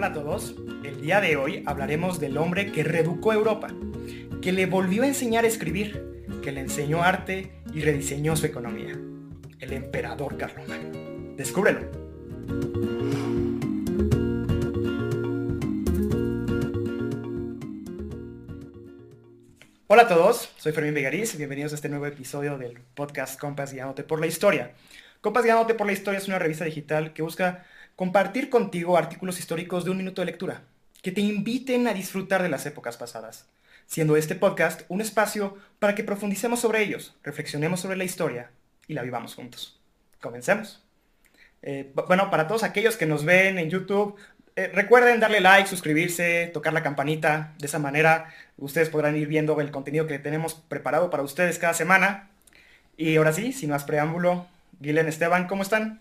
Hola a todos, el día de hoy hablaremos del hombre que reeducó Europa, que le volvió a enseñar a escribir, que le enseñó arte y rediseñó su economía, el emperador Carlomagno. Descúbrelo. Hola a todos, soy Fermín Vigariz y bienvenidos a este nuevo episodio del podcast Compas Guiándote por la Historia. Compas Guiándote por la Historia es una revista digital que busca compartir contigo artículos históricos de un minuto de lectura, que te inviten a disfrutar de las épocas pasadas, siendo este podcast un espacio para que profundicemos sobre ellos, reflexionemos sobre la historia y la vivamos juntos. Comencemos. Eh, bueno, para todos aquellos que nos ven en YouTube, eh, recuerden darle like, suscribirse, tocar la campanita. De esa manera ustedes podrán ir viendo el contenido que tenemos preparado para ustedes cada semana. Y ahora sí, sin más preámbulo, Guilén Esteban, ¿cómo están?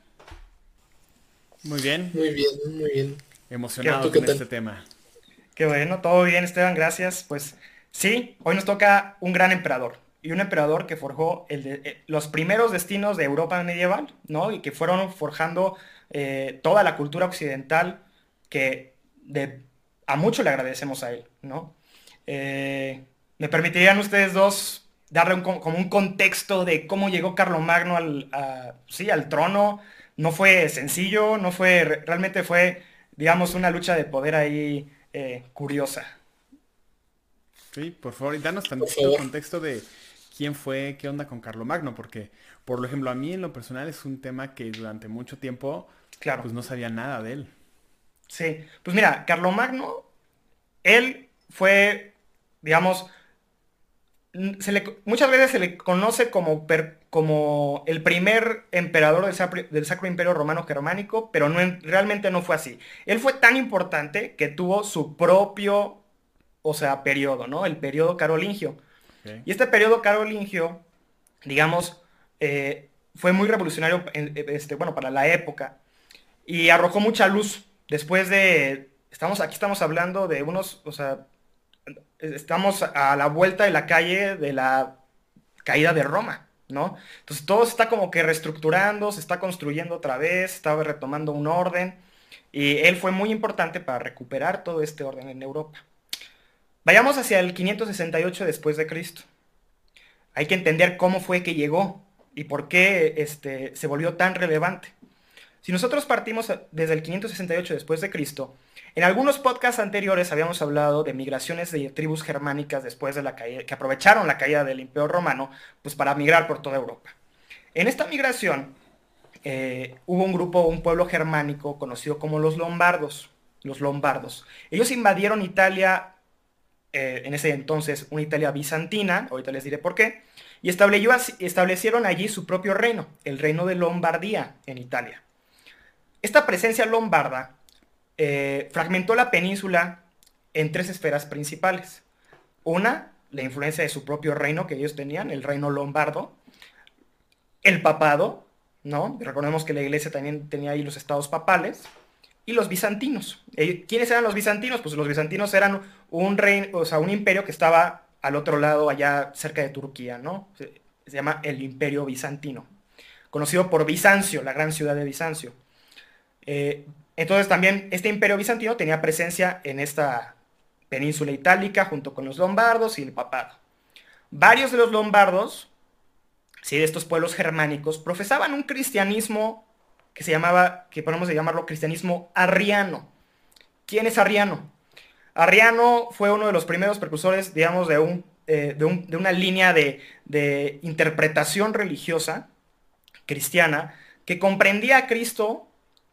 Muy bien. Muy bien, muy bien. Emocionado con este tema. Qué bueno, todo bien Esteban, gracias. Pues sí, hoy nos toca un gran emperador. Y un emperador que forjó eh, los primeros destinos de Europa medieval, ¿no? Y que fueron forjando eh, toda la cultura occidental que de, a mucho le agradecemos a él, ¿no? Eh, ¿Me permitirían ustedes dos darle como un contexto de cómo llegó Carlomagno al, sí, al trono? No fue sencillo, no fue, realmente fue, digamos, una lucha de poder ahí eh, curiosa. Sí, por favor, y danos también el contexto de quién fue, qué onda con Carlomagno, porque, por ejemplo, a mí en lo personal es un tema que durante mucho tiempo, claro. pues no sabía nada de él. Sí, pues mira, Carlomagno, él fue, digamos, muchas veces se le conoce como, como el primer emperador del, Sacro, Imperio Romano Germánico, pero no, realmente no fue así. Él fue tan importante que tuvo su propio, o sea, periodo, ¿no? El periodo carolingio. Y este periodo carolingio, digamos, eh, fue muy revolucionario, este, bueno, para la época, y arrojó mucha luz después de, estamos, aquí estamos hablando de unos, o sea, estamos a la vuelta de la calle de la caída de Roma, ¿no? Entonces todo se está como que reestructurando, se está construyendo otra vez, estaba retomando un orden, y él fue muy importante para recuperar todo este orden en Europa. Vayamos hacia el 568 después de Cristo. Hay que entender cómo fue que llegó y por qué este, se volvió tan relevante. Si nosotros partimos desde el 568 después de Cristo, en algunos podcasts anteriores habíamos hablado de migraciones de tribus germánicas después de la caída, que aprovecharon la caída del Imperio Romano pues, para migrar por toda Europa. En esta migración eh, hubo un grupo, un pueblo germánico conocido como los lombardos. Los lombardos. Ellos invadieron Italia, eh, en ese entonces una Italia bizantina, ahorita les diré por qué, y establecieron allí su propio reino, el reino de Lombardía en Italia. Esta presencia lombarda eh, fragmentó la península en tres esferas principales. Una, la influencia de su propio reino que ellos tenían, el reino lombardo. El papado, ¿no? Recordemos que la iglesia también tenía ahí los estados papales. Y los bizantinos. ¿Quiénes eran los bizantinos? Pues los bizantinos eran un reino, o sea, un imperio que estaba al otro lado, allá cerca de Turquía, ¿no? Se, llama el imperio bizantino. Conocido por Bizancio, la gran ciudad de Bizancio. Eh, entonces también este imperio bizantino tenía presencia en esta península itálica junto con los lombardos y el papado. Varios de los lombardos, ¿sí? de estos pueblos germánicos, profesaban un cristianismo que se llamaba, que podemos llamarlo cristianismo arriano. ¿Quién es Arriano? Arriano fue uno de los primeros precursores, digamos, de, un, eh, de, una línea de, de interpretación religiosa cristiana que comprendía a Cristo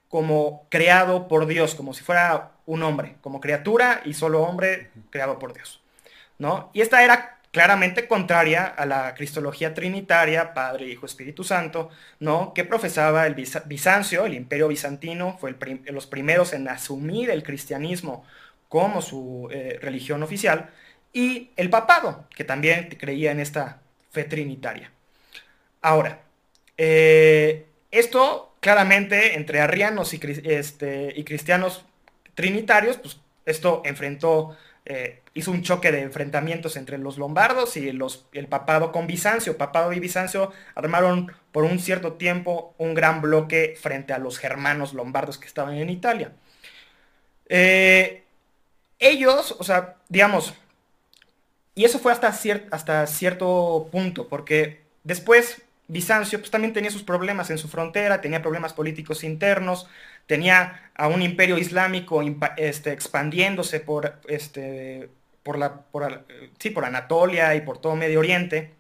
como creado por Dios, como si fuera un hombre, como criatura y solo hombre creado por Dios. ¿no? Y esta era claramente contraria a la cristología trinitaria, Padre, Hijo, Espíritu Santo, ¿no? que profesaba el Bizancio, el imperio bizantino, fue los primeros en asumir el cristianismo como su eh, religión oficial, y el papado, que también creía en esta fe trinitaria. Ahora, eh, esto claramente entre arrianos y, este, y cristianos trinitarios, pues esto enfrentó, eh, hizo un choque de enfrentamientos entre los lombardos y los, el papado con Bizancio. Papado y Bizancio armaron por un cierto tiempo un gran bloque frente a los germanos lombardos que estaban en Italia. Eh, ellos, o sea, digamos, y eso fue hasta cierto punto, porque después Bizancio pues, también tenía sus problemas en su frontera, tenía problemas políticos internos, tenía a un imperio islámico este, expandiéndose por, este, por, la, sí, por Anatolia y por todo Medio Oriente.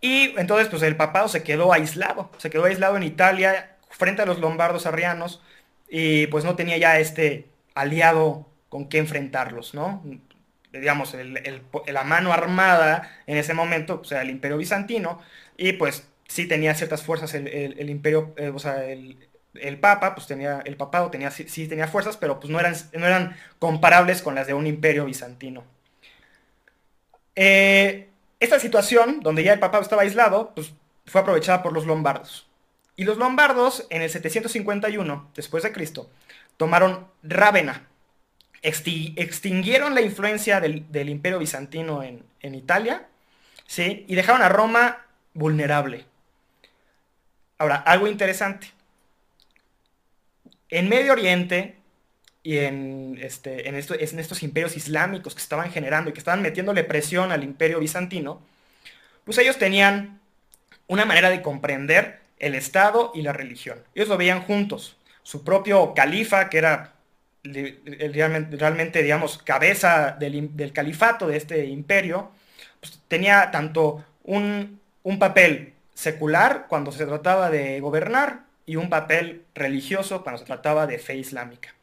Y entonces pues el papado se quedó aislado, se quedó aislado en Italia frente a los lombardos arrianos y pues no tenía ya este aliado con qué enfrentarlos, ¿no? Digamos, la mano armada en ese momento, o sea, el imperio bizantino, y pues sí tenía ciertas fuerzas el, imperio, eh, o sea, el, papa, pues tenía, el papado tenía, sí, tenía fuerzas, pero pues no eran, no eran comparables con las de un imperio bizantino. Eh, esta situación, donde ya el papado estaba aislado, pues fue aprovechada por los lombardos. Y los lombardos, en el 751 después de Cristo, tomaron Rávena, extinguieron la influencia del, imperio bizantino en, Italia, ¿sí? Y dejaron a Roma vulnerable. Ahora, algo interesante. En Medio Oriente y en, este, en estos imperios islámicos que estaban generando y que estaban metiéndole presión al imperio bizantino, pues ellos tenían una manera de comprender el Estado y la religión. Ellos lo veían juntos. Su propio califa, que era realmente, digamos, cabeza del, califato de este imperio, pues, tenía tanto un, un papel secular cuando se trataba de gobernar y un papel religioso cuando se trataba de fe islámica.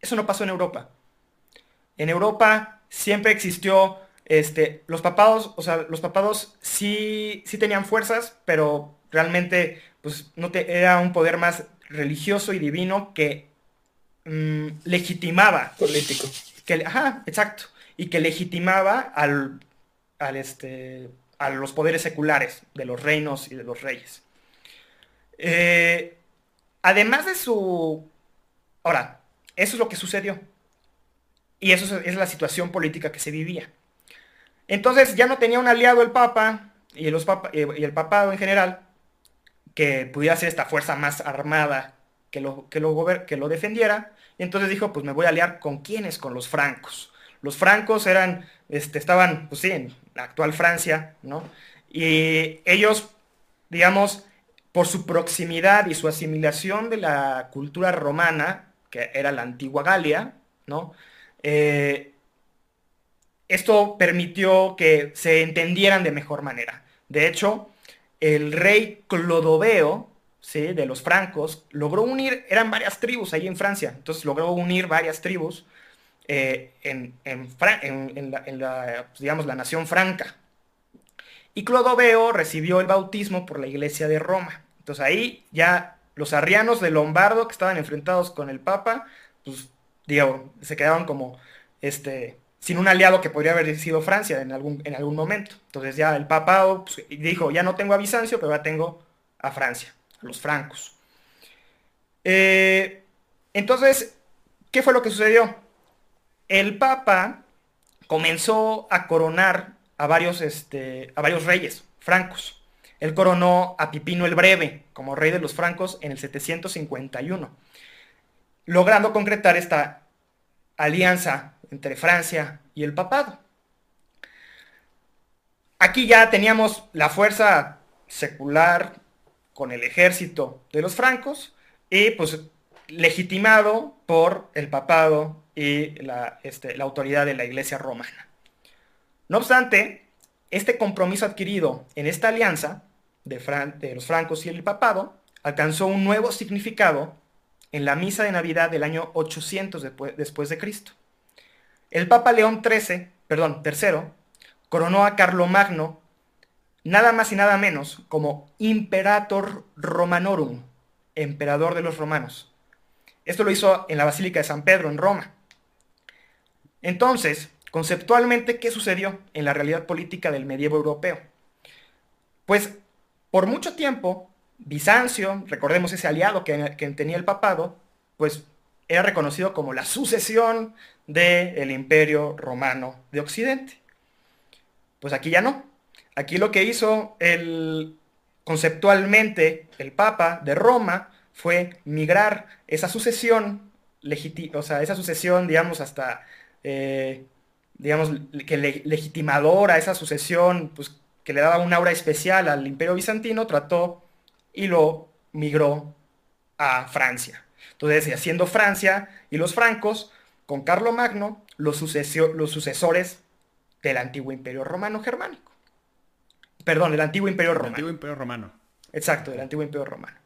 Eso no pasó en Europa. En Europa siempre existió, este, los papados, o sea, los papados sí, sí tenían fuerzas, pero realmente pues, no era un poder más religioso y divino que mm, legitimaba. Político. Que, ajá, exacto. Y que legitimaba al, al este, a los poderes seculares de los reinos y de los reyes. Eh, además de su... Ahora, eso es lo que sucedió. Y eso es la situación política que se vivía. Entonces ya no tenía un aliado el Papa y, los y el papado en general que pudiera ser esta fuerza más armada que lo, que lo, que lo defendiera. Y entonces dijo, pues me voy a aliar con quiénes, con los francos. Los francos eran, este, estaban, pues sí, en la actual Francia, ¿no? Y ellos, digamos, por su proximidad y su asimilación de la cultura romana, que era la antigua Galia, ¿no? Eh, esto permitió que se entendieran de mejor manera. De hecho, el rey Clodoveo, ¿sí? de los francos, logró unir, eran varias tribus ahí en Francia, entonces logró unir varias tribus eh, en, la, pues, digamos, la nación franca. Y Clodoveo recibió el bautismo por la iglesia de Roma. Entonces ahí ya los arrianos de Lombardo que estaban enfrentados con el Papa, pues, digo, se quedaban como, este, sin un aliado que podría haber sido Francia en algún, en algún momento. Entonces ya el Papa pues, dijo, ya no tengo a Bizancio, pero ya tengo a Francia, los francos. Eh, entonces, ¿qué fue lo que sucedió? El Papa comenzó a coronar a varios, este, a varios reyes francos. Él coronó a Pipino el Breve como rey de los francos en el 751, logrando concretar esta alianza entre Francia y el papado. Aquí ya teníamos la fuerza secular con el ejército de los francos y pues legitimado por el papado y la, este, autoridad de la iglesia romana. No obstante, este compromiso adquirido en esta alianza de, de los francos y el papado alcanzó un nuevo significado en la misa de Navidad del año 800 después de Cristo. El Papa León XIII, perdón, III, coronó a Carlomagno nada más y nada menos como Imperator Romanorum, emperador de los romanos. Esto lo hizo en la Basílica de San Pedro, en Roma. Entonces, conceptualmente, ¿qué sucedió en la realidad política del medievo europeo? Pues, por mucho tiempo, Bizancio, recordemos ese aliado que, tenía el papado, pues era reconocido como la sucesión del imperio romano de Occidente. Pues aquí ya no. Aquí lo que hizo el, conceptualmente el Papa de Roma fue migrar esa sucesión, o sea, esa sucesión, digamos, hasta, eh, digamos, que legitimadora, esa sucesión, pues, que le daba un aura especial al imperio bizantino, trató y lo migró a Francia. Entonces, haciendo Francia y los francos, con Carlo Magno, los, los sucesores del antiguo imperio romano germánico. Perdón, del antiguo imperio romano. El antiguo imperio romano. Exacto, del antiguo imperio romano.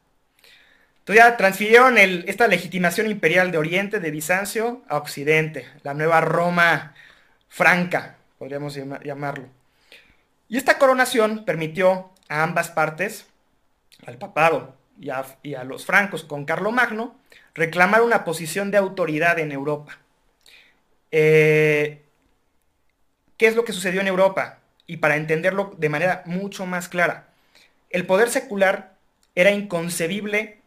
Entonces ya transfirieron esta legitimación imperial de Oriente, de Bizancio, a Occidente, la nueva Roma franca, podríamos llamarlo. Y esta coronación permitió a ambas partes, al papado y a, los francos con Carlomagno, reclamar una posición de autoridad en Europa. Eh, ¿Qué es lo que sucedió en Europa? Y para entenderlo de manera mucho más clara, el poder secular era inconcebible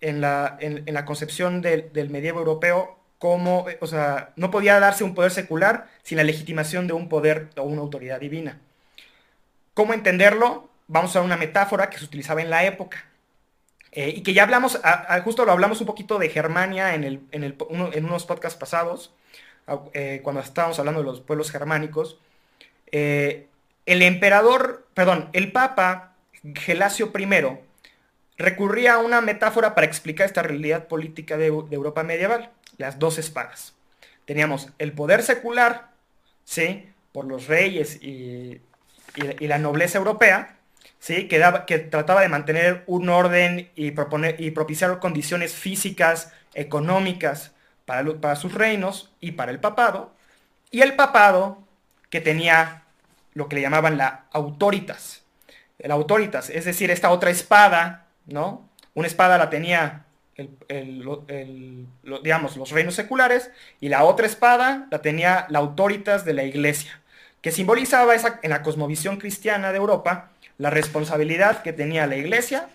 en la, en, la concepción del, medievo europeo como, o sea, no podía darse un poder secular sin la legitimación de un poder o una autoridad divina. ¿Cómo entenderlo? Vamos a una metáfora que se utilizaba en la época. Eh, y que ya hablamos, justo lo hablamos un poquito de Germania en, el, en, el, en unos podcasts pasados, eh, cuando estábamos hablando de los pueblos germánicos. Eh, el emperador, perdón, el papa Gelasio I recurría a una metáfora para explicar esta realidad política de, Europa medieval, las dos espadas. Teníamos el poder secular, ¿sí? por los reyes y, la nobleza europea, ¿sí? que, que, trataba de mantener un orden y, proponer, y propiciar condiciones físicas, económicas para, para sus reinos y para el papado, y el papado que tenía lo que le llamaban la autoritas, el autoritas, es decir, esta otra espada ¿no? Una espada la tenía digamos, los reinos seculares y la otra espada la tenía la autoritas de la iglesia, que simbolizaba en la cosmovisión cristiana de Europa la responsabilidad que tenía la iglesia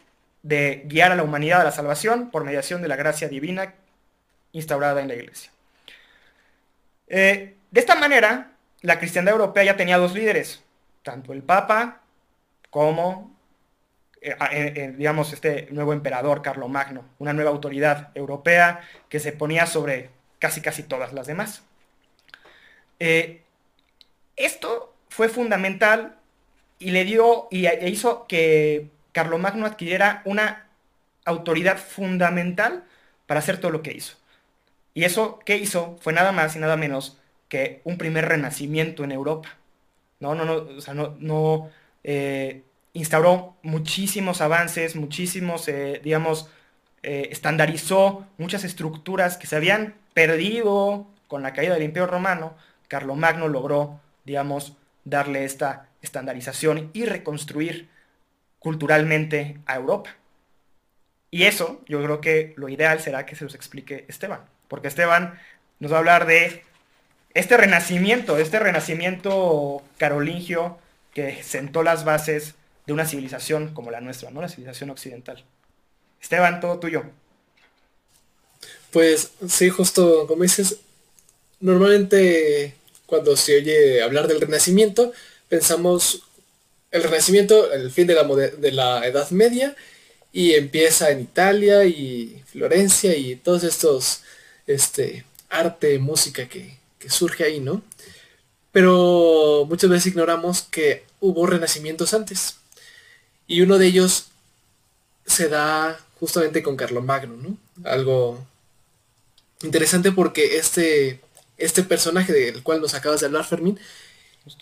de guiar a la humanidad a la salvación por mediación de la gracia divina instaurada en la iglesia. Eh, de esta manera, la cristiandad europea ya tenía dos líderes, tanto el Papa como eh, eh, eh, digamos, este nuevo emperador Carlomagno, una nueva autoridad europea que se ponía sobre casi casi todas las demás. esto fue fundamental y le dio y e hizo que Carlomagno adquiriera una autoridad fundamental para hacer todo lo que hizo. Y eso que hizo fue nada más y nada menos que un primer renacimiento en Europa. No, no, no, o sea, no, no instauró muchísimos avances, muchísimos, eh, digamos, eh, estandarizó muchas estructuras que se habían perdido con la caída del Imperio Romano. Carlomagno logró, digamos, darle esta estandarización y reconstruir culturalmente a Europa. Y eso, yo creo que lo ideal será que se los explique Esteban, porque Esteban nos va a hablar de este renacimiento, este renacimiento carolingio que sentó las bases de una civilización como la nuestra, ¿no? La civilización occidental. Esteban, todo tuyo. Pues sí, justo como dices, normalmente cuando se oye hablar del Renacimiento, pensamos el Renacimiento, el fin de la, Edad Media, y empieza en Italia y Florencia y todos estos, este, arte, música que, que surge ahí, ¿no? Pero muchas veces ignoramos que hubo renacimientos antes. Y uno de ellos se da justamente con Carlomagno, ¿no? Algo interesante porque este, este personaje del cual nos acabas de hablar, Fermín,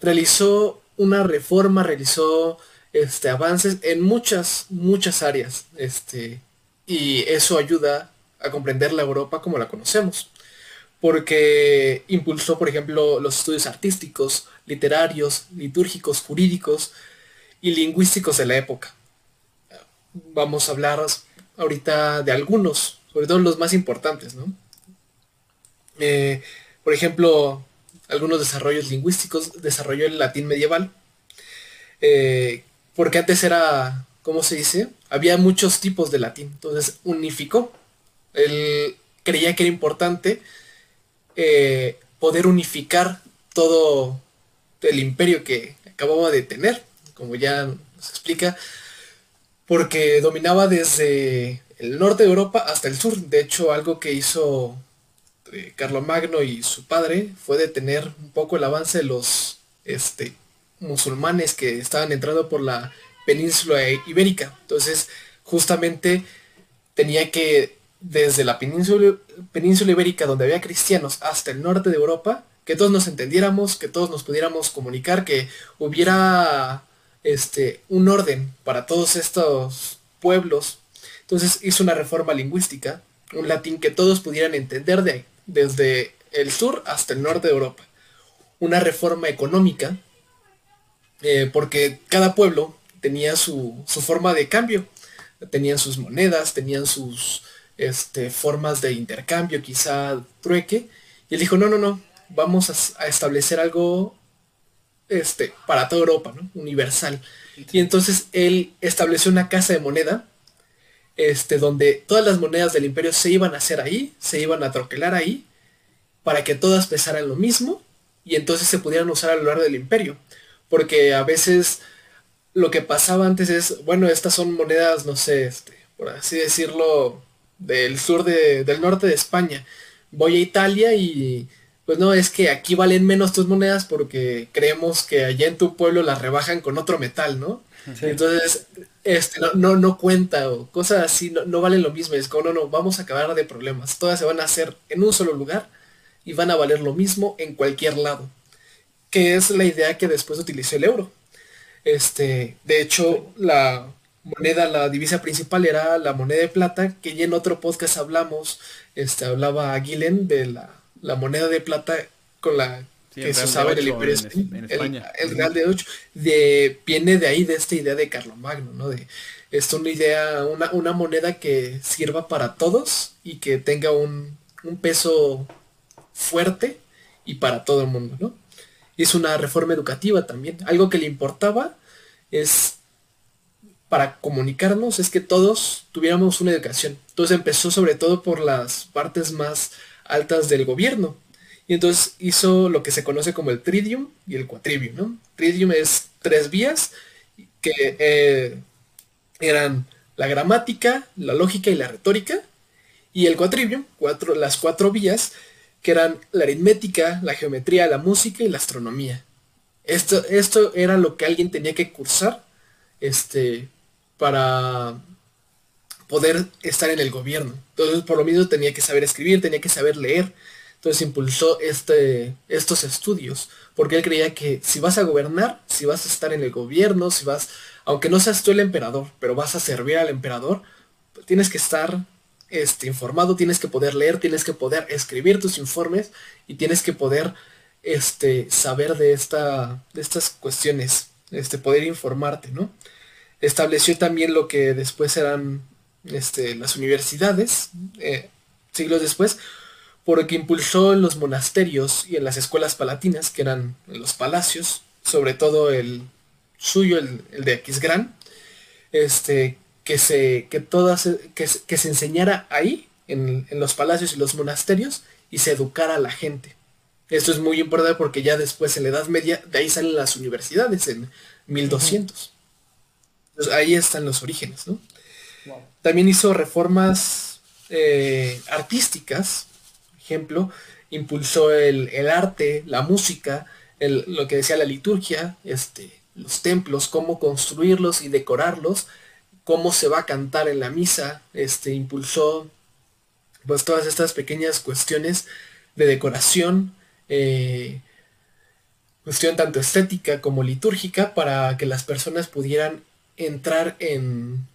realizó una reforma, realizó este, avances en muchas, muchas áreas. Este, y eso ayuda a comprender la Europa como la conocemos. Porque impulsó, por ejemplo, los estudios artísticos, literarios, litúrgicos, jurídicos, y lingüísticos de la época. Vamos a hablar ahorita de algunos, sobre todo los más importantes, ¿no? Eh, por ejemplo, algunos desarrollos lingüísticos desarrolló el latín medieval, eh, porque antes era, ¿cómo se dice? Había muchos tipos de latín, entonces unificó. Él creía que era importante eh, poder unificar todo el imperio que acababa de tener como ya nos explica, porque dominaba desde el norte de Europa hasta el sur. De hecho, algo que hizo de Carlomagno y su padre fue detener un poco el avance de los este, musulmanes que estaban entrando por la península ibérica. Entonces, justamente tenía que, desde la península, península ibérica, donde había cristianos, hasta el norte de Europa, que todos nos entendiéramos, que todos nos pudiéramos comunicar, que hubiera este, un orden para todos estos pueblos. Entonces hizo una reforma lingüística, un latín que todos pudieran entender de, desde el sur hasta el norte de Europa. Una reforma económica, eh, porque cada pueblo tenía su, su, forma de cambio, tenían sus monedas, tenían sus este, formas de intercambio, quizá trueque, y él dijo, no, no, no, vamos a, establecer algo este, para toda Europa, ¿no? Universal. Y entonces él estableció una casa de moneda, este, donde todas las monedas del imperio se iban a hacer ahí, se iban a troquelar ahí, para que todas pesaran lo mismo, y entonces se pudieran usar a lo largo del imperio. Porque a veces lo que pasaba antes es, bueno, estas son monedas, no sé, este, por así decirlo, del sur del norte de España. Voy a Italia y pues no, es que aquí valen menos tus monedas porque creemos que allá en tu pueblo las rebajan con otro metal, ¿no? Entonces, este, no, no, cuenta o cosas así, no, valen lo mismo. Es como, no, no, vamos a acabar de problemas. Todas se van a hacer en un solo lugar y van a valer lo mismo en cualquier lado. Que es la idea que después utilizó el euro. Este, de hecho, la moneda, la divisa principal era la moneda de plata, que ya en otro podcast hablamos, este, hablaba Guilen de la la moneda de plata con la que se usaba en el Imperio el, Real de 8, de, viene de ahí, de esta idea de Carlomagno, ¿no? De, es una idea, una, una moneda que sirva para todos y que tenga un, un peso fuerte y para todo el mundo, ¿no? es una reforma educativa también. Algo que le importaba es para comunicarnos es que todos tuviéramos una educación. Entonces empezó sobre todo por las partes más altas del gobierno. Y entonces hizo lo que se conoce como el tridium y el quatrivium, ¿no? Tridium es tres vías que eh, eran la gramática, la lógica y la retórica. Y el quatrivium, cuatro, las cuatro vías, que eran la aritmética, la geometría, la música y la astronomía. Esto, esto era lo que alguien tenía que cursar este, para poder estar en el gobierno. Entonces, por lo mismo tenía que saber escribir, tenía que saber leer. Entonces impulsó este, estos estudios, porque él creía que si vas a gobernar, si vas a estar en el gobierno, si vas, aunque no seas tú el emperador, pero vas a servir al emperador, tienes que estar este, informado, tienes que poder leer, tienes que poder escribir tus informes y tienes que poder este, saber de, esta, de estas cuestiones, este, poder informarte, ¿no? Estableció también lo que después eran este, las universidades, eh, siglos después, porque impulsó en los monasterios y en las escuelas palatinas, que eran los palacios, sobre todo el suyo, el, de Aquisgrán, este, que se, que todas, que, se enseñara ahí, en, los palacios y los monasterios, y se educara a la gente. Esto es muy importante porque ya después en la Edad Media, de ahí salen las universidades, en 1200. Ahí están los orígenes, ¿no? También hizo reformas eh, artísticas, ejemplo, impulsó el, arte, la música, lo que decía la liturgia, este, los templos, cómo construirlos y decorarlos, cómo se va a cantar en la misa, este, impulsó pues todas estas pequeñas cuestiones de decoración, eh, cuestión tanto estética como litúrgica para que las personas pudieran entrar en,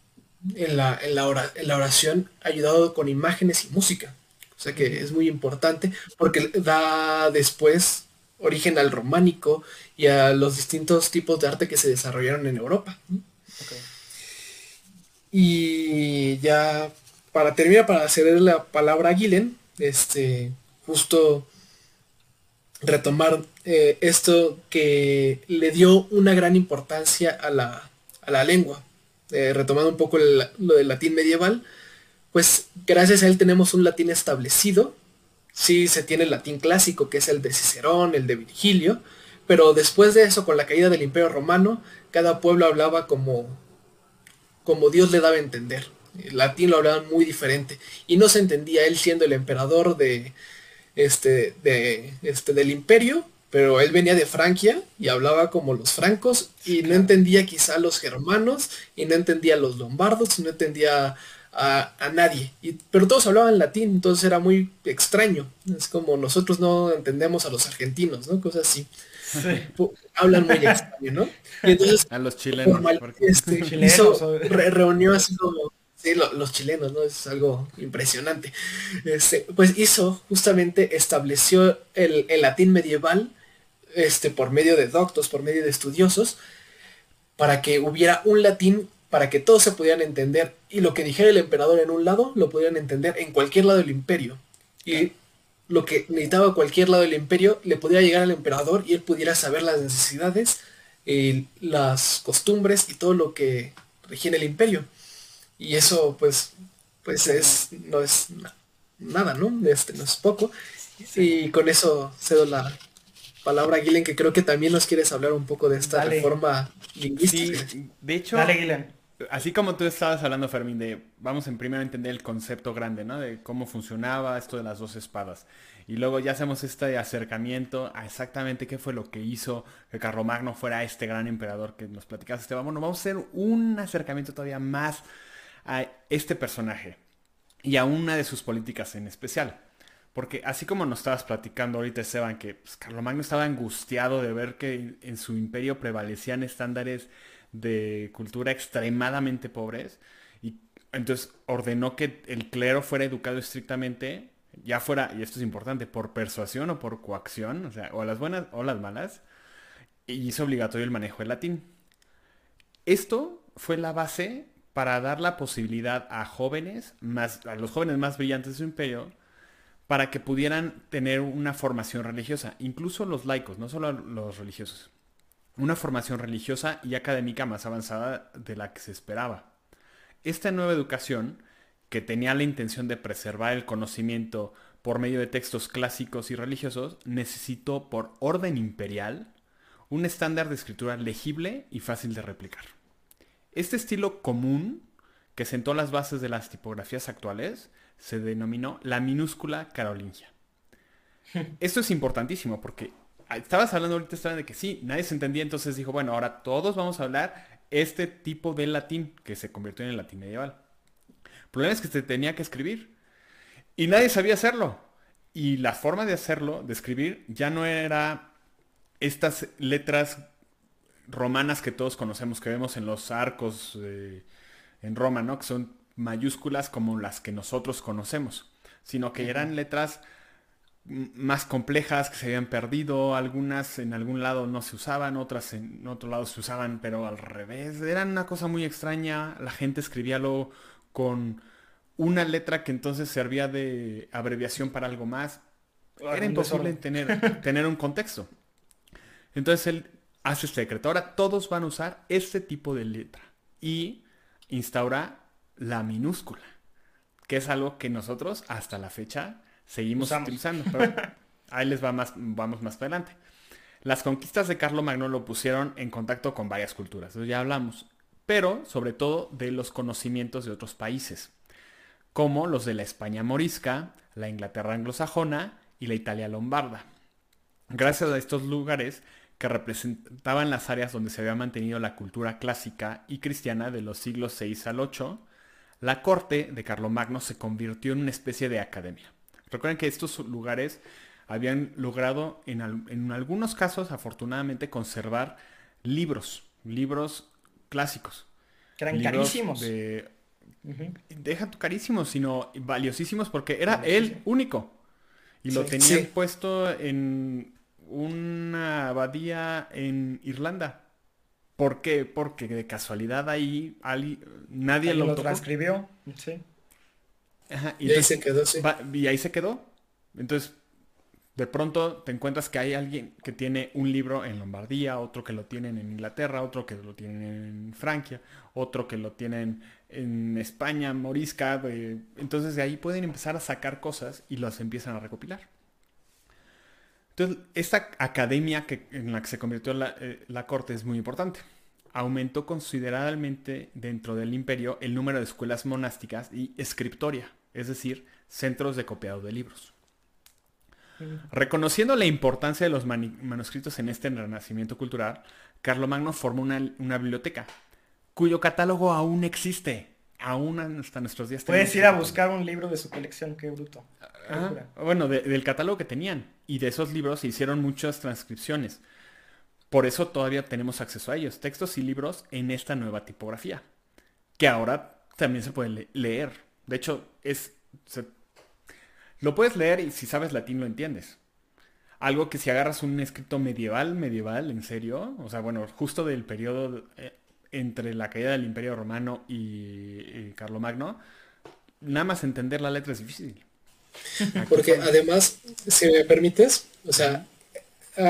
en la, en la, oración ayudado con imágenes y música. O sea que es muy importante porque da después origen al románico y a los distintos tipos de arte que se desarrollaron en Europa. Y ya para terminar, para ceder la palabra a Gillen, este, justo retomar eh, esto que le dio una gran importancia a la, la lengua. Eh, retomando un poco lo del latín medieval, pues gracias a él tenemos un latín establecido. Sí se tiene el latín clásico, que es el de Cicerón, el de Virgilio, pero después de eso, con la caída del Imperio Romano, cada pueblo hablaba como, como Dios le daba a entender. El latín lo hablaban muy diferente y no se entendía él siendo el emperador de, este, de, este, del imperio, pero él venía de Francia y hablaba como los francos y no entendía quizá a los germanos y no entendía a los lombardos y no entendía a, nadie. Y, pero todos hablaban latín, entonces era muy extraño. Es como nosotros no entendemos a los argentinos, ¿no? Cosas así. Hablan muy extraño, ¿no? Y entonces a los chilenos. Este, reunió así como Sí, los chilenos, ¿no? Es algo impresionante. Este, pues hizo, justamente estableció el, latín medieval este, por medio de doctos, por medio de estudiosos, para que hubiera un latín para que todos se pudieran entender y lo que dijera el emperador en un lado lo pudieran entender en cualquier lado del imperio. Y lo que necesitaba cualquier lado del imperio le pudiera llegar al emperador y él pudiera saber las necesidades, y las costumbres y todo lo que regía el imperio. Y eso pues, pues es, no es nada, ¿no? Este no es poco. Y con eso cedo la palabra a Gilen, que creo que también nos quieres hablar un poco de esta reforma lingüística. de hecho, así como tú estabas hablando, Fermín, de vamos en primero a entender el concepto grande, ¿no? De cómo funcionaba esto de las dos espadas. Y luego ya hacemos este acercamiento a exactamente qué fue lo que hizo que Carlomagno fuera este gran emperador que nos platicaste, Esteban. Bueno, vamos a hacer un acercamiento todavía más a este personaje y a una de sus políticas en especial. Porque así como nos estabas platicando ahorita, Esteban, que pues, Carlomagno estaba angustiado de ver que en su imperio prevalecían estándares de cultura extremadamente pobres, y entonces ordenó que el clero fuera educado estrictamente, ya fuera, y esto es importante, por persuasión o por coacción, o sea, o las buenas o las malas, y hizo obligatorio el manejo del latín. Esto fue la base para dar la posibilidad a jóvenes, más, a los jóvenes más brillantes de su imperio, para que pudieran tener una formación religiosa, incluso los laicos, no solo los religiosos, una formación religiosa y académica más avanzada de la que se esperaba. Esta nueva educación, que tenía la intención de preservar el conocimiento por medio de textos clásicos y religiosos, necesitó por orden imperial un estándar de escritura legible y fácil de replicar. Este estilo común, que sentó las bases de las tipografías actuales, se denominó la minúscula carolingia. Esto es importantísimo porque estabas hablando ahorita de que sí, nadie se entendía, entonces dijo, bueno, ahora todos vamos a hablar este tipo de latín que se convirtió en el latín medieval. El problema es que se tenía que escribir y nadie sabía hacerlo. Y la forma de hacerlo, de escribir, ya no era estas letras romanas que todos conocemos, que vemos en los arcos en Roma, ¿no? Que son mayúsculas como las que nosotros conocemos, sino que eran letras más complejas que se habían perdido, algunas en algún lado no se usaban, otras en otro lado se usaban, pero al revés. Era una cosa muy extraña, la gente escribíalo con una letra que entonces servía de abreviación para algo más. Era imposible tener, tener un contexto. Entonces él hace este decreto. Ahora todos van a usar este tipo de letra y instaura la minúscula, que es algo que nosotros hasta la fecha seguimos utilizando. ahí les va más, vamos más adelante. Las conquistas de Magno lo pusieron en contacto con varias culturas, eso ya hablamos, pero sobre todo de los conocimientos de otros países, como los de la España morisca, la Inglaterra anglosajona y la Italia lombarda. Gracias a estos lugares que representaban las áreas donde se había mantenido la cultura clásica y cristiana de los siglos 6 al 8, la corte de Carlomagno se convirtió en una especie de academia. Recuerden que estos lugares habían logrado en, algunos casos, afortunadamente, conservar libros, libros clásicos. Que eran carísimos. Deja tu carísimos, sino valiosísimos porque era el único. Y lo tenían puesto en una abadía en Irlanda. ¿Por qué? Porque de casualidad ahí nadie lo, transcribió. Sí. y, ahí se quedó, y ahí se quedó. Entonces, de pronto te encuentras que hay alguien que tiene un libro en Lombardía, otro que lo tienen en Inglaterra, otro que lo tienen en Francia, otro que lo tienen en España, Morisca. Entonces de ahí pueden empezar a sacar cosas y las empiezan a recopilar. Entonces, esta academia que, en la que se convirtió eh, la, corte es muy importante. Aumentó considerablemente dentro del imperio el número de escuelas monásticas y escriptoria, es decir, centros de copiado de libros. Reconociendo la importancia de los manuscritos en este renacimiento cultural, Carlomagno formó una, biblioteca, cuyo catálogo aún existe. Aún hasta nuestros días. Puedes ir a buscar un libro de su colección, qué bruto. Bueno, del catálogo que tenían. Y de esos libros se hicieron muchas transcripciones. Por eso todavía tenemos acceso a ellos, textos y libros en esta nueva tipografía, que ahora también se puede leer. De hecho, es lo puedes leer y si sabes latín lo entiendes. Algo que si agarras un escrito medieval, medieval, en serio, o sea, bueno, justo del periodo eh, entre la caída del Imperio Romano y, Carlomagno, nada más entender la letra es difícil. Porque además, si me permites, o sea,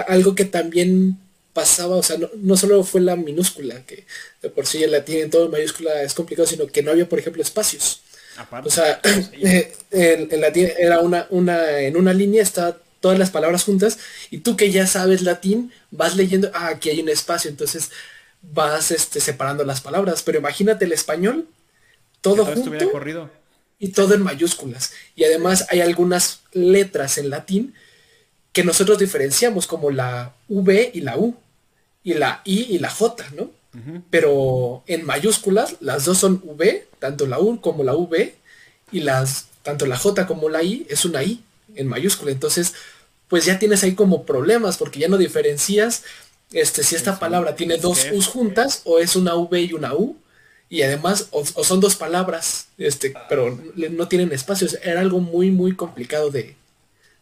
algo que también pasaba, o sea, no, solo fue la minúscula, que de por sí el latín en todo mayúscula es complicado, sino que no había, por ejemplo, espacios. O sea, en, latín era una, una, en una línea está todas las palabras juntas y tú que ya sabes latín vas leyendo, ah, aquí hay un espacio, entonces vas este, separando las palabras. Pero imagínate el español, todo, junto corrido. Y todo en mayúsculas. Y además hay algunas letras en latín que nosotros diferenciamos como la V y la U, y la I y la J, ¿no? Pero en mayúsculas, las dos son V, tanto la U como la V, y las, tanto la J como la I es una I en mayúscula. Entonces, pues ya tienes ahí como problemas, porque ya no diferencias este, si esta palabra tiene dos U's juntas, o es una V y una U, y además, o, son dos palabras, este, pero no tienen espacios. Era algo muy, muy complicado de,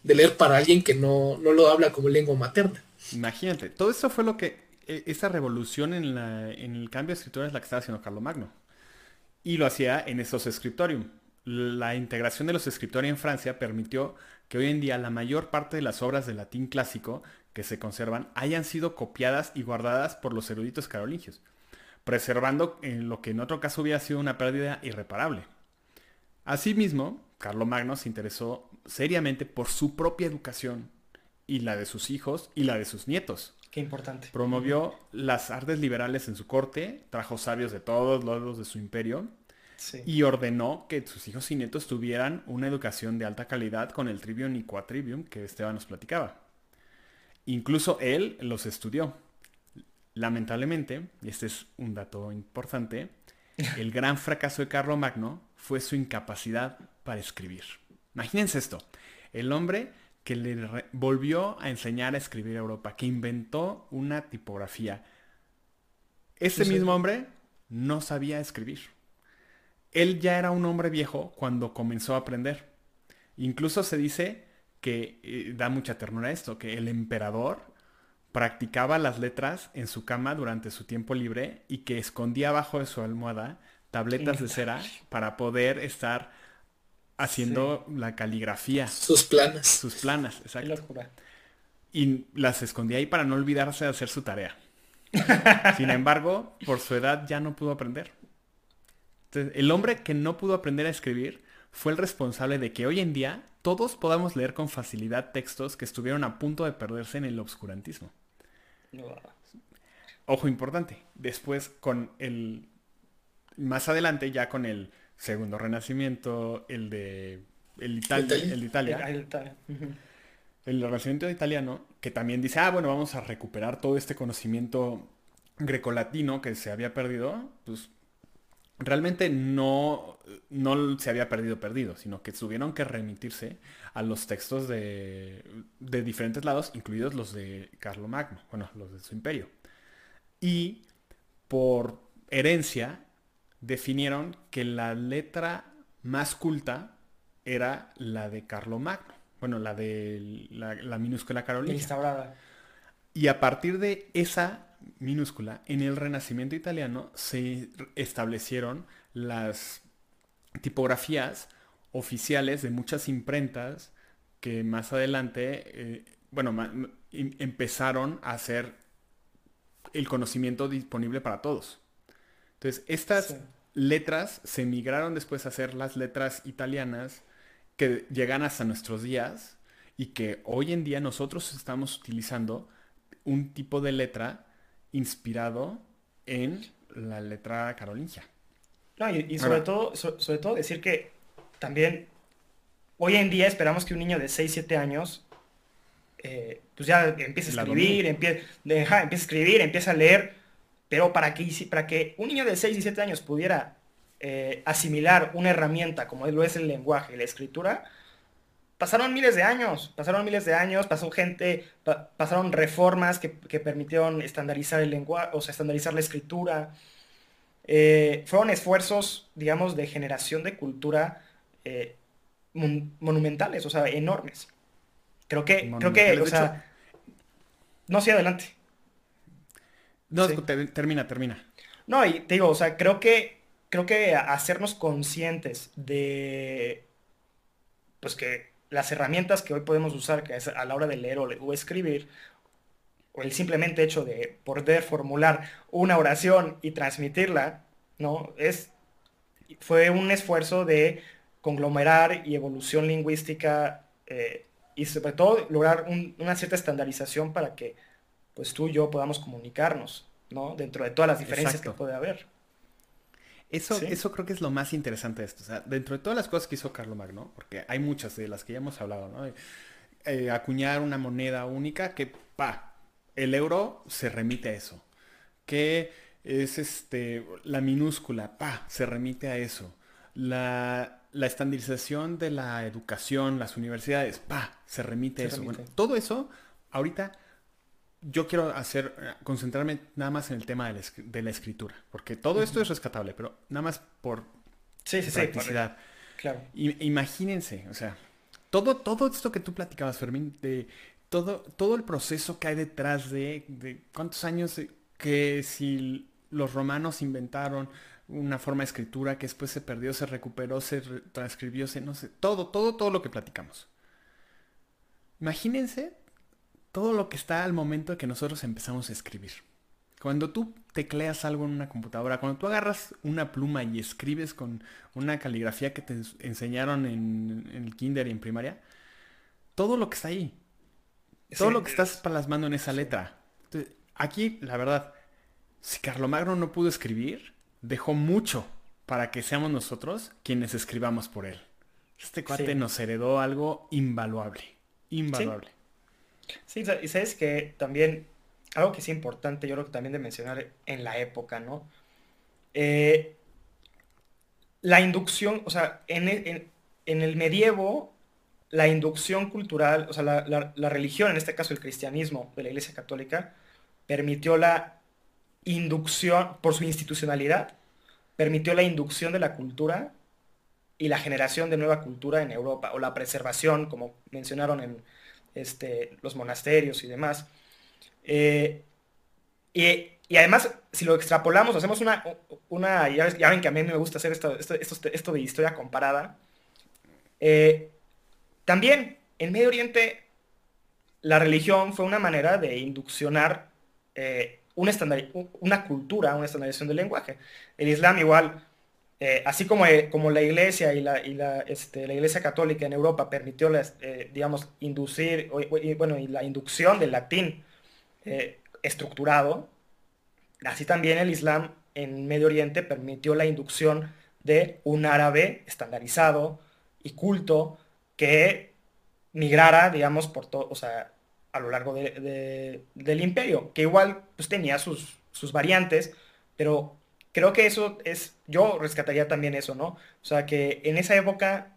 de leer para alguien que no, no lo habla como lengua materna. Imagínate, todo eso fue lo que e, esa revolución en, el cambio de escritura es la que estaba haciendo Carlos Magno. Y lo hacía en esos scriptorium. La integración de los scriptorium en Francia permitió que hoy en día la mayor parte de las obras de latín clásico que se conservan hayan sido copiadas y guardadas por los eruditos carolingios, preservando en lo que en otro caso hubiera sido una pérdida irreparable. Asimismo, Magno se interesó seriamente por su propia educación y la de sus hijos y la de sus nietos. Qué importante. Promovió las artes liberales en su corte, trajo sabios de todos lados de su imperio y ordenó que sus hijos y nietos tuvieran una educación de alta calidad con el trivium y quatrivium que Esteban nos platicaba. Incluso él los estudió. Lamentablemente, y este es un dato importante, el gran fracaso de Carlomagno fue su incapacidad para escribir. Imagínense esto, el hombre que le volvió a enseñar a escribir a Europa, que inventó una tipografía. Ese mismo hombre no sabía escribir. Él ya era un hombre viejo cuando comenzó a aprender. Incluso se dice que eh, da mucha ternura esto, que el emperador practicaba las letras en su cama durante su tiempo libre y que escondía abajo de su almohada tabletas de cera para poder estar haciendo la caligrafía. Sus planas. Sus planas, exacto. Y las escondía ahí para no olvidarse de hacer su tarea. Sin embargo, por su edad ya no pudo aprender. el hombre que no pudo aprender a escribir fue el responsable de que hoy en día todos podamos leer con facilidad textos que estuvieron a punto de perderse en el obscurantismo. Ojo importante, después con el... Más adelante ya con el segundo renacimiento, el de el, Italia, el de Italia. El, renacimiento italiano, que también dice, ah, bueno, vamos a recuperar todo este conocimiento grecolatino que se había perdido, pues realmente no, no se había perdido perdido, sino que tuvieron que remitirse a los textos de, de diferentes lados, incluidos los de Carlomagno, bueno, los de su imperio. Y por herencia, definieron que la letra más culta era la de Carlomagno. Bueno, la de la, minúscula carolina. Y a partir de esa minúscula, en el Renacimiento italiano se establecieron las tipografías oficiales de muchas imprentas que más adelante, eh, bueno, em, empezaron a hacer el conocimiento disponible para todos. Entonces, estas letras se migraron después a ser las letras italianas que llegan hasta nuestros días y que hoy en día nosotros estamos utilizando un tipo de letra inspirado en la letra carolingia. No, y, sobre, todo, sobre todo decir que también hoy en día esperamos que un niño de 6, 7 años eh, pues ya empieza a escribir, empieza, empieza a escribir, empieza a leer, pero para que, para que un niño de 6 y 7 años pudiera eh, asimilar una herramienta como lo es el lenguaje y la escritura, pasaron miles de años, pasaron miles de años, pasó gente, pasaron reformas que, permitieron estandarizar el lenguaje, o sea, estandarizar la escritura. Eh, fueron esfuerzos, digamos, de generación de cultura eh, monumentales, o sea, enormes. Creo que, creo que, o sea, no, sí, adelante. No, termina, termina. No, y te digo, o sea, creo que, creo que hacernos conscientes de, pues que las herramientas que hoy podemos usar, que es a la hora de leer o, escribir, o el simplemente hecho de poder formular una oración y transmitirla, ¿no? Es, fue un esfuerzo de conglomerar y evolución lingüística eh, y sobre todo lograr una cierta estandarización para que pues tú y yo podamos comunicarnos, ¿no? Dentro de todas las diferencias que puede haber. Eso, eso creo que es lo más interesante de esto. O sea, dentro de todas las cosas que hizo Magno, porque hay muchas de las que ya hemos hablado, ¿no? Eh, acuñar una moneda única que, pa, el euro se remite a eso. Que es este, la minúscula, pa, se remite a eso. La, la estandarización de la educación, las universidades, pa, se remite a eso. Bueno, todo eso, ahorita yo quiero hacer, eh, concentrarme nada más en el tema de la, escritura, porque todo esto es rescatable, pero nada más por sí, sí, practicidad. claro. imagínense, o sea, todo, todo esto que tú platicabas, Fermín, de todo, todo el proceso que hay detrás de, de cuántos años que si los romanos inventaron una forma de escritura que después se perdió, se recuperó, se transcribió, se no sé, todo, todo, todo lo que platicamos. Imagínense todo lo que está al momento que nosotros empezamos a escribir. Cuando tú tecleas algo en una computadora, cuando tú agarras una pluma y escribes con una caligrafía que te enseñaron en, el kinder y en primaria, todo lo que está ahí, todo lo que estás plasmando en esa letra. aquí, la verdad, si Carlomagno no pudo escribir, dejó mucho para que seamos nosotros quienes escribamos por él. Este cuate nos heredó algo invaluable, invaluable. Sí, y sabes que también, algo que es importante, yo creo que también de mencionar en la época, ¿no? Eh, la inducción, o sea, en, el medievo, la inducción cultural, o sea, la, religión, en este caso el cristianismo de la Iglesia Católica, permitió la inducción, por su institucionalidad, permitió la inducción de la cultura y la generación de nueva cultura en Europa, o la preservación, como mencionaron en, este, los monasterios y demás. Eh, y, además, si lo extrapolamos, hacemos una, una ya, ven que a mí me gusta hacer esto, esto, de historia comparada. Eh, también en Medio Oriente la religión fue una manera de induccionar eh, una, una cultura, una estandarización del lenguaje. El Islam igual eh, así como, eh, como la iglesia y la, y la, este, la iglesia católica en Europa permitió, eh, digamos, inducir, bueno, la inducción del latín estructurado, así también el Islam en Medio Oriente permitió la inducción de un árabe estandarizado y culto que migrara, digamos, por todo, o sea, a lo largo del imperio, que igual pues, tenía sus, sus variantes, pero creo que eso es, yo rescataría también eso, ¿no? O sea, que en esa época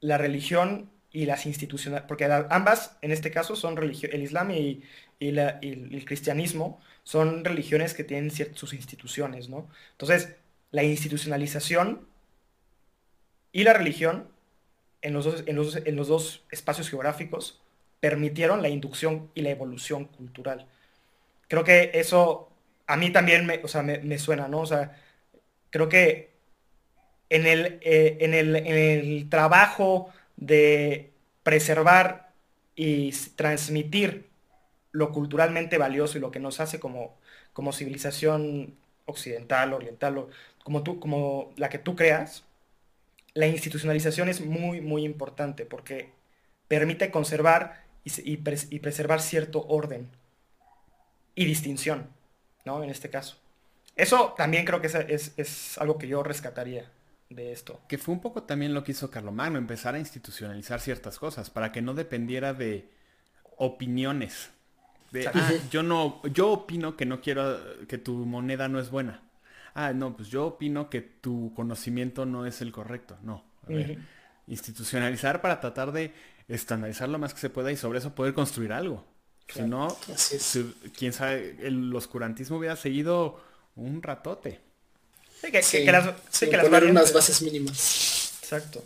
la religión y las instituciones, porque ambas en este caso son religión, el Islam y, el cristianismo son religiones que tienen sus instituciones, ¿no? Entonces, la institucionalización y la religión en los dos, en los, en los dos espacios geográficos permitieron la inducción y la evolución cultural. Creo que eso a mí también me, o sea, me, suena, ¿no? O sea, creo que en el, eh, en, el, trabajo de preservar y transmitir lo culturalmente valioso y lo que nos hace como, como civilización occidental, oriental, como, tú, como la que tú creas, la institucionalización es muy, muy importante porque permite conservar y preservar cierto orden y distinción. ¿no? En este caso. Eso también creo que es, algo que yo rescataría de esto. Que fue un poco también lo que hizo Carlomagno, empezar a institucionalizar ciertas cosas para que no dependiera de opiniones. Ah, yo no, yo opino que no quiero, que tu moneda no es buena. Ah, no, pues yo opino que tu conocimiento no es el correcto. No, a ver, institucionalizar para tratar de estandarizar lo más que se pueda y sobre eso poder construir algo. Si no, quién sabe, el oscurantismo hubiera seguido un ratote. Sí, que, que, las, sí, que las unas bases mínimas. Exacto.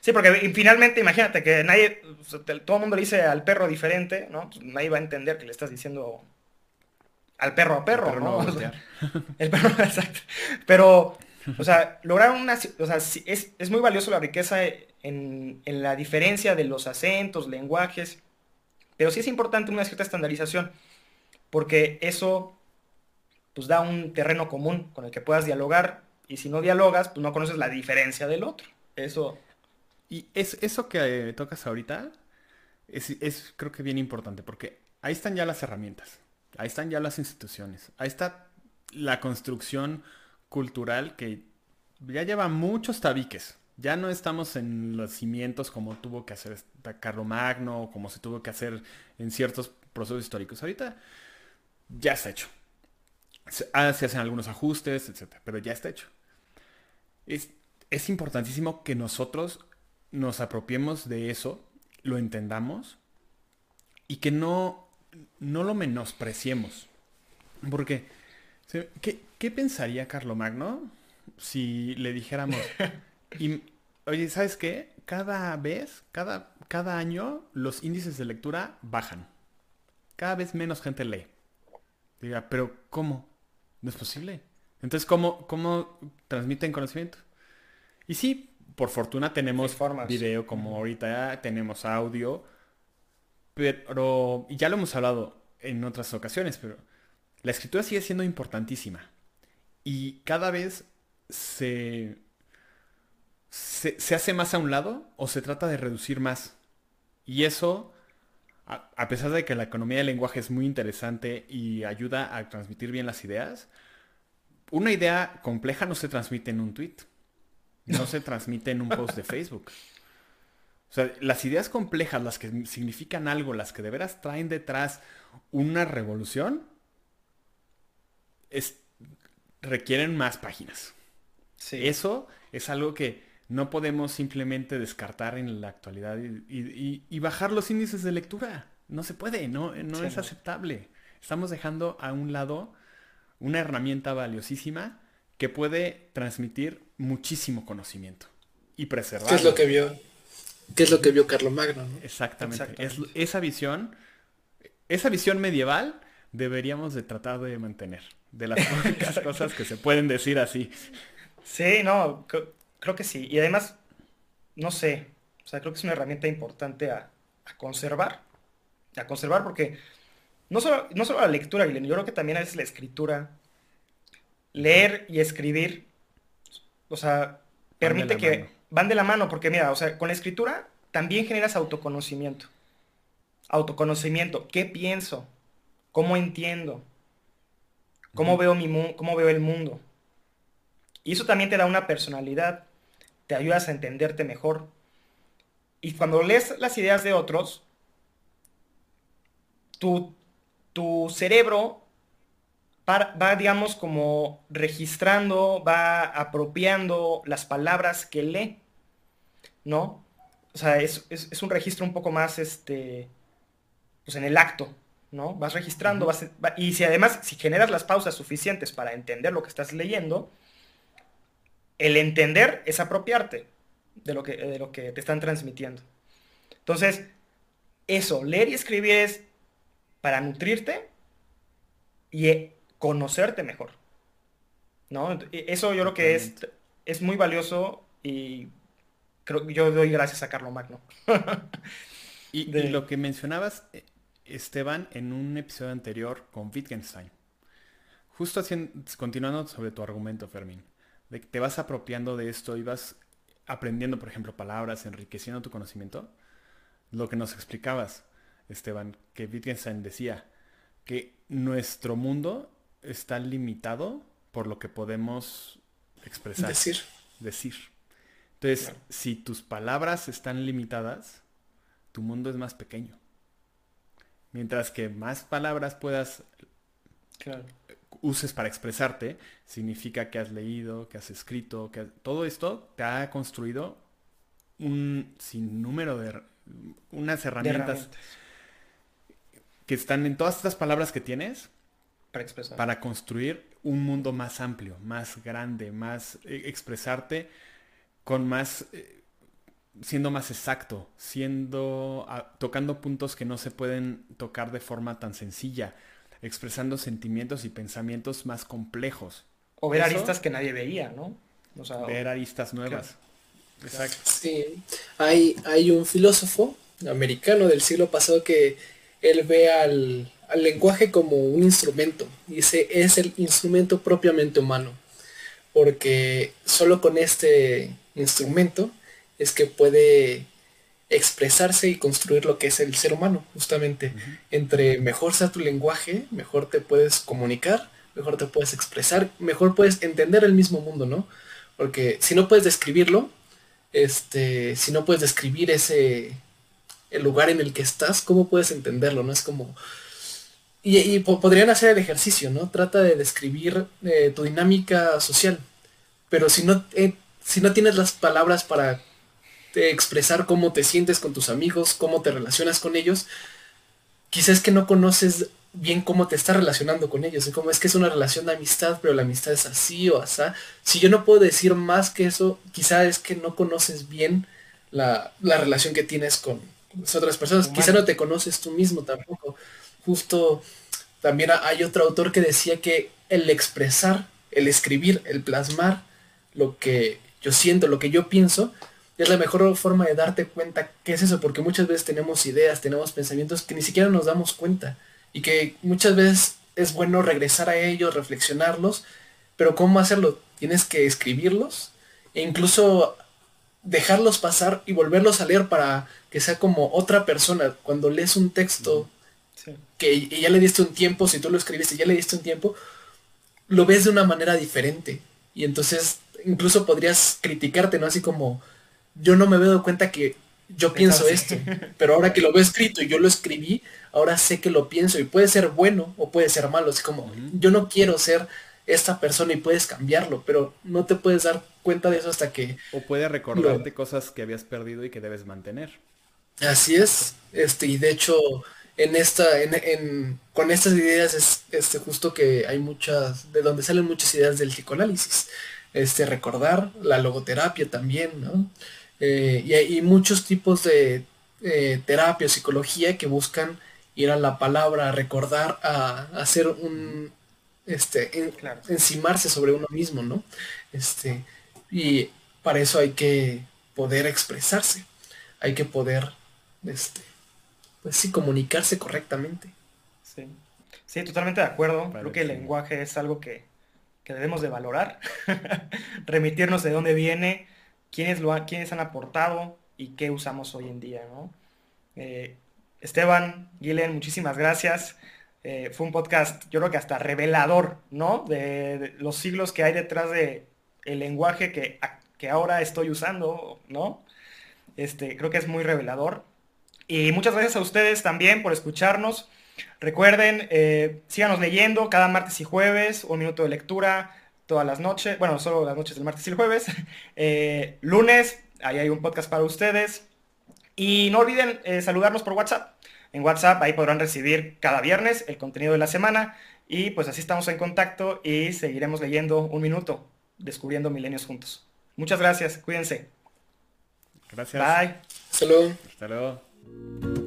Sí, porque finalmente imagínate que nadie, todo el mundo le dice al perro diferente, ¿no? Pues nadie va a entender que le estás diciendo al perro a perro, ¿no? el perro, exacto. Pero, o sea, lograr una, o sea, es, es muy valioso la riqueza en, en, la diferencia de los acentos, lenguajes, pero sí es importante una cierta estandarización, porque eso, pues da un terreno común con el que puedas dialogar, y si no dialogas, pues no conoces la diferencia del otro. Eso y es, eso que eh, tocas ahorita es, creo que bien importante, porque ahí están ya las herramientas, ahí están ya las instituciones, ahí está la construcción cultural que ya lleva muchos tabiques. Ya no estamos en los cimientos como tuvo que hacer Magno o como se tuvo que hacer en ciertos procesos históricos. Ahorita ya está hecho. Se, ah, se hacen algunos ajustes, etc. Pero ya está hecho. Es, es importantísimo que nosotros nos apropiemos de eso, lo entendamos y que no, no lo menospreciemos. Porque, ¿qué, ¿qué pensaría Magno si le dijéramos, y, oye, ¿sabes qué? Cada vez, cada, cada año, los índices de lectura bajan. Cada vez menos gente lee. Diga, pero ¿cómo? No es posible. Entonces, ¿cómo, cómo transmiten conocimiento? Y sí, por fortuna tenemos video como ahorita, tenemos audio, pero ya lo hemos hablado en otras ocasiones, pero la escritura sigue siendo importantísima y cada vez se, se, hace más a un lado o se trata de reducir más. Y eso, a, a, pesar de que la economía del lenguaje es muy interesante y ayuda a transmitir bien las ideas, una idea compleja no se transmite en un tweet no se transmite en un post de Facebook. O sea, las ideas complejas, las que significan algo, las que de veras traen detrás una revolución, es, requieren más páginas. Eso es algo que no podemos simplemente descartar en la actualidad y, bajar los índices de lectura. No se puede, no, no es aceptable. Estamos dejando a un lado una herramienta valiosísima que puede transmitir muchísimo conocimiento y preservar. ¿Qué es lo que vio? ¿Qué es lo que vio Carlos Magno? Exactamente. esa visión, esa visión medieval deberíamos de tratar de mantener. De las únicas cosas que se pueden decir así. Sí, no, creo que sí. Y además, no sé, o sea, creo que es una herramienta importante a, conservar. A conservar porque no solo, no solo la lectura, yo creo que también es la escritura leer y escribir, o sea, permite que van de la mano, porque mira, o sea, con la escritura también generas autoconocimiento. Autoconocimiento, ¿qué pienso? ¿Cómo entiendo? ¿Cómo veo, mi cómo veo el mundo? Y eso también te da una personalidad, te ayudas a entenderte mejor. Y cuando lees las ideas de otros, tu, tu cerebro va, digamos, como registrando, va apropiando las palabras que lee, ¿no? O sea, es, un registro un poco más, este, pues en el acto, ¿no? Vas registrando, vas, y si además, si generas las pausas suficientes para entender lo que estás leyendo, el entender es apropiarte de lo que, de lo que te están transmitiendo. Entonces, eso, leer y escribir es para nutrirte y conocerte mejor. ¿No? E, eso yo creo que es, es muy valioso y creo que yo doy gracias a Carlo Magno. y, lo que mencionabas, eh, Esteban, en un episodio anterior con Wittgenstein. Justo haciendo, continuando sobre tu argumento, Fermín, de que te vas apropiando de esto y vas aprendiendo, por ejemplo, palabras, enriqueciendo tu conocimiento. Lo que nos explicabas, Esteban, que Wittgenstein decía que nuestro mundo está limitado por lo que podemos expresar. Decir. Decir. Entonces, si tus palabras están limitadas, tu mundo es más pequeño. Mientras que más palabras puedas uses para expresarte, significa que has leído, que has escrito, que todo esto te ha construido un sinnúmero de unas herramientas, que están en todas estas palabras que tienes para expresar. Para construir un mundo más amplio, más grande, más eh, expresarte con más eh, siendo más exacto, siendo tocando puntos que no se pueden tocar de forma tan sencilla, expresando sentimientos y pensamientos más complejos. O ver aristas que nadie veía, ¿no? ver aristas nuevas. Exacto. Sí, hay, hay un filósofo americano del siglo pasado que él ve al, al lenguaje como un instrumento. Dice, es el instrumento propiamente humano. Porque solo con este instrumento es que puede expresarse y construir lo que es el ser humano, justamente. Entre mejor sea tu lenguaje, mejor te puedes comunicar, mejor te puedes expresar, mejor puedes entender el mismo mundo, ¿no? Porque si no puedes describirlo, este, si no puedes describir ese, el lugar en el que estás, ¿cómo puedes entenderlo? No es como... Y, podrían hacer el ejercicio, ¿no? Trata de describir eh, tu dinámica social. Pero si no, eh, si no tienes las palabras para expresar cómo te sientes con tus amigos, cómo te relacionas con ellos, quizás que no conoces bien cómo te estás relacionando con ellos. Es como es que es una relación de amistad, pero la amistad es así o así. Si yo no puedo decir más que eso, quizá es que no conoces bien la, relación que tienes con las otras personas. Quizá no te conoces tú mismo tampoco. Justo también hay otro autor que decía que el expresar, el escribir, el plasmar lo que yo siento, lo que yo pienso, es la mejor forma de darte cuenta qué es eso, porque muchas veces tenemos ideas, tenemos pensamientos que ni siquiera nos damos cuenta y que muchas veces es bueno regresar a ellos, reflexionarlos, pero ¿cómo hacerlo? Tienes que escribirlos e incluso dejarlos pasar y volverlos a leer para que sea como otra persona. Cuando lees un texto que ya le diste un tiempo, si tú lo escribiste, ya le diste un tiempo, lo ves de una manera diferente. Y entonces incluso podrías criticarte, ¿no? Así como, yo no me veo cuenta que yo pienso esto, pero ahora que lo veo escrito y yo lo escribí, ahora sé que lo pienso y puede ser bueno o puede ser malo. Es como, yo no quiero ser esta persona y puedes cambiarlo, pero no te puedes dar cuenta de eso hasta que... O puede recordarte cosas que habías perdido y que debes mantener. Así es, este, y de hecho, en esta, en, con estas ideas es este, justo que hay muchas, de donde salen muchas ideas del psicoanálisis. Este, recordar, la logoterapia también, ¿no? Eh, y hay muchos tipos de eh, terapia, psicología que buscan ir a la palabra, a recordar, a, hacer un, este, encimarse sobre uno mismo, ¿no? Este, y para eso hay que poder expresarse, hay que poder, este, pues sí, comunicarse correctamente. Sí, sí totalmente de acuerdo. Creo que el lenguaje es algo que, que debemos de valorar, remitirnos de dónde viene, quiénes, lo han aportado y qué usamos hoy en día, ¿no? Eh, Esteban, Guilen, muchísimas gracias. Eh, fue un podcast, yo creo que hasta revelador, ¿no? De, los siglos que hay detrás de lenguaje que, que ahora estoy usando, ¿no? Este, creo que es muy revelador. Y muchas gracias a ustedes también por escucharnos. Recuerden, eh, síganos leyendo cada martes y jueves, un minuto de lectura todas las noches, bueno, solo las noches del martes y el jueves. Eh, lunes, ahí hay un podcast para ustedes. Y no olviden eh, saludarnos por WhatsApp. En WhatsApp ahí podrán recibir cada viernes el contenido de la semana. Y pues así estamos en contacto y seguiremos leyendo un minuto, descubriendo milenios juntos. Muchas gracias, cuídense. Gracias. Bye. Hasta luego. Hasta luego.